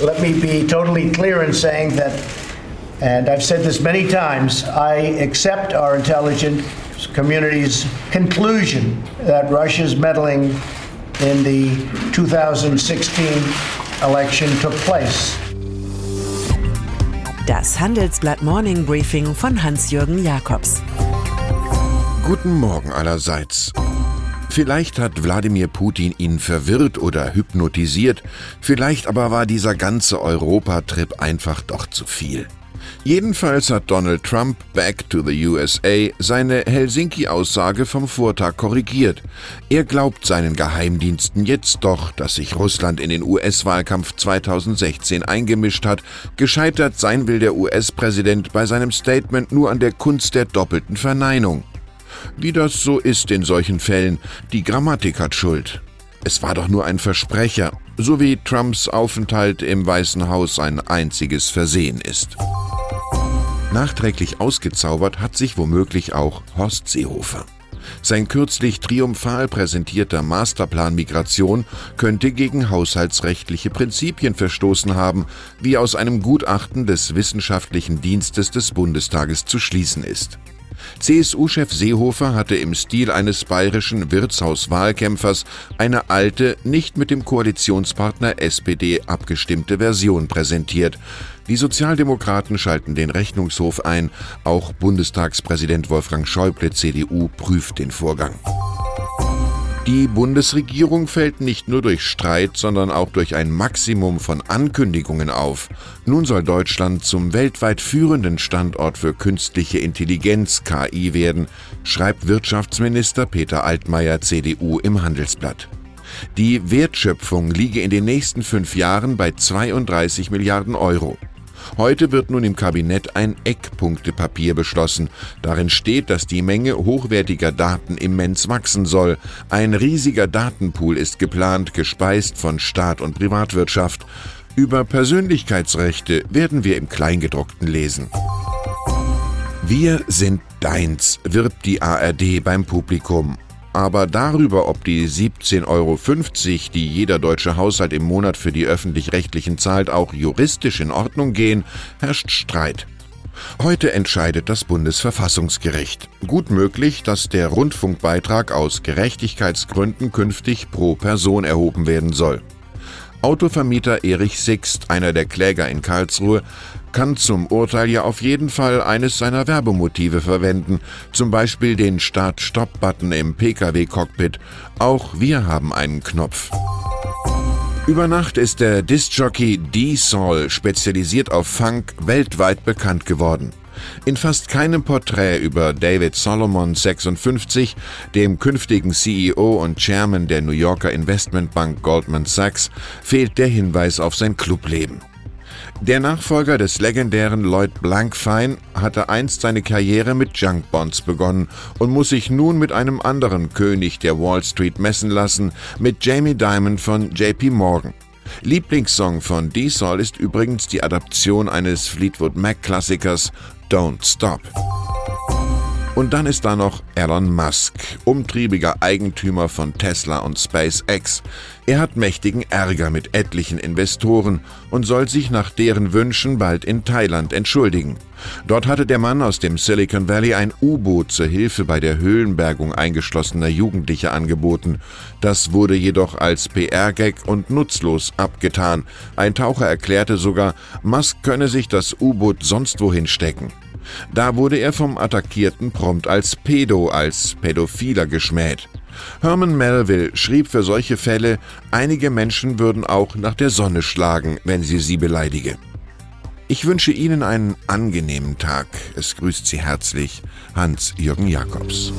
Let me be totally clear in saying that, and I've said this many times, I accept our intelligence community's conclusion that Russia's meddling in the 2016 election took place. Das Handelsblatt Morning Briefing von Hans-Jürgen Jakobs. Guten Morgen allerseits. Vielleicht hat Wladimir Putin ihn verwirrt oder hypnotisiert, vielleicht aber war dieser ganze Europatrip einfach doch zu viel. Jedenfalls hat Donald Trump Back to the USA seine Helsinki-Aussage vom Vortag korrigiert. Er glaubt seinen Geheimdiensten jetzt doch, dass sich Russland in den US-Wahlkampf 2016 eingemischt hat. Gescheitert sein will der US-Präsident bei seinem Statement nur an der Kunst der doppelten Verneinung. Wie das so ist in solchen Fällen, die Grammatik hat Schuld. Es war doch nur ein Versprecher, so wie Trumps Aufenthalt im Weißen Haus ein einziges Versehen ist. Nachträglich ausgezaubert hat sich womöglich auch Horst Seehofer. Sein kürzlich triumphal präsentierter Masterplan Migration könnte gegen haushaltsrechtliche Prinzipien verstoßen haben, wie aus einem Gutachten des Wissenschaftlichen Dienstes des Bundestages zu schließen ist. CSU-Chef Seehofer hatte im Stil eines bayerischen Wirtshauswahlkämpfers eine alte, nicht mit dem Koalitionspartner SPD abgestimmte Version präsentiert. Die Sozialdemokraten schalten den Rechnungshof ein, auch Bundestagspräsident Wolfgang Schäuble CDU prüft den Vorgang. Die Bundesregierung fällt nicht nur durch Streit, sondern auch durch ein Maximum von Ankündigungen auf. Nun soll Deutschland zum weltweit führenden Standort für künstliche Intelligenz KI werden, schreibt Wirtschaftsminister Peter Altmaier CDU im Handelsblatt. Die Wertschöpfung liege in den nächsten fünf Jahren bei 32 Milliarden Euro. Heute wird nun im Kabinett ein Eckpunktepapier beschlossen. Darin steht, dass die Menge hochwertiger Daten immens wachsen soll. Ein riesiger Datenpool ist geplant, gespeist von Staat und Privatwirtschaft. Über Persönlichkeitsrechte werden wir im Kleingedruckten lesen. Wir sind deins, wirbt die ARD beim Publikum aber darüber, ob die 17,50 Euro, die jeder deutsche Haushalt im Monat für die öffentlich-rechtlichen zahlt, auch juristisch in Ordnung gehen, herrscht Streit. Heute entscheidet das Bundesverfassungsgericht. Gut möglich, dass der Rundfunkbeitrag aus Gerechtigkeitsgründen künftig pro Person erhoben werden soll. Autovermieter Erich Sixt, einer der Kläger in Karlsruhe, kann zum Urteil ja auf jeden Fall eines seiner Werbemotive verwenden, zum Beispiel den Start-Stop-Button im Pkw-Cockpit. Auch wir haben einen Knopf. Über Nacht ist der Disc-Jockey D-Sol, spezialisiert auf Funk, weltweit bekannt geworden. In fast keinem Porträt über David Solomon 56, dem künftigen CEO und Chairman der New Yorker Investmentbank Goldman Sachs, fehlt der Hinweis auf sein Clubleben. Der Nachfolger des legendären Lloyd Blankfein hatte einst seine Karriere mit Junk Bonds begonnen und muss sich nun mit einem anderen König der Wall Street messen lassen, mit Jamie Dimon von JP Morgan. Lieblingssong von D-Sol ist übrigens die Adaption eines Fleetwood Mac-Klassikers Don't Stop. Und dann ist da noch Elon Musk, umtriebiger Eigentümer von Tesla und SpaceX. Er hat mächtigen Ärger mit etlichen Investoren und soll sich nach deren Wünschen bald in Thailand entschuldigen. Dort hatte der Mann aus dem Silicon Valley ein U-Boot zur Hilfe bei der Höhlenbergung eingeschlossener Jugendlicher angeboten. Das wurde jedoch als PR-Gag und nutzlos abgetan. Ein Taucher erklärte sogar, Musk könne sich das U-Boot sonst wohin stecken. Da wurde er vom Attackierten prompt als Pedo, als Pädophiler geschmäht. Herman Melville schrieb für solche Fälle, einige Menschen würden auch nach der Sonne schlagen, wenn sie sie beleidige. Ich wünsche Ihnen einen angenehmen Tag. Es grüßt Sie herzlich Hans-Jürgen Jakobs.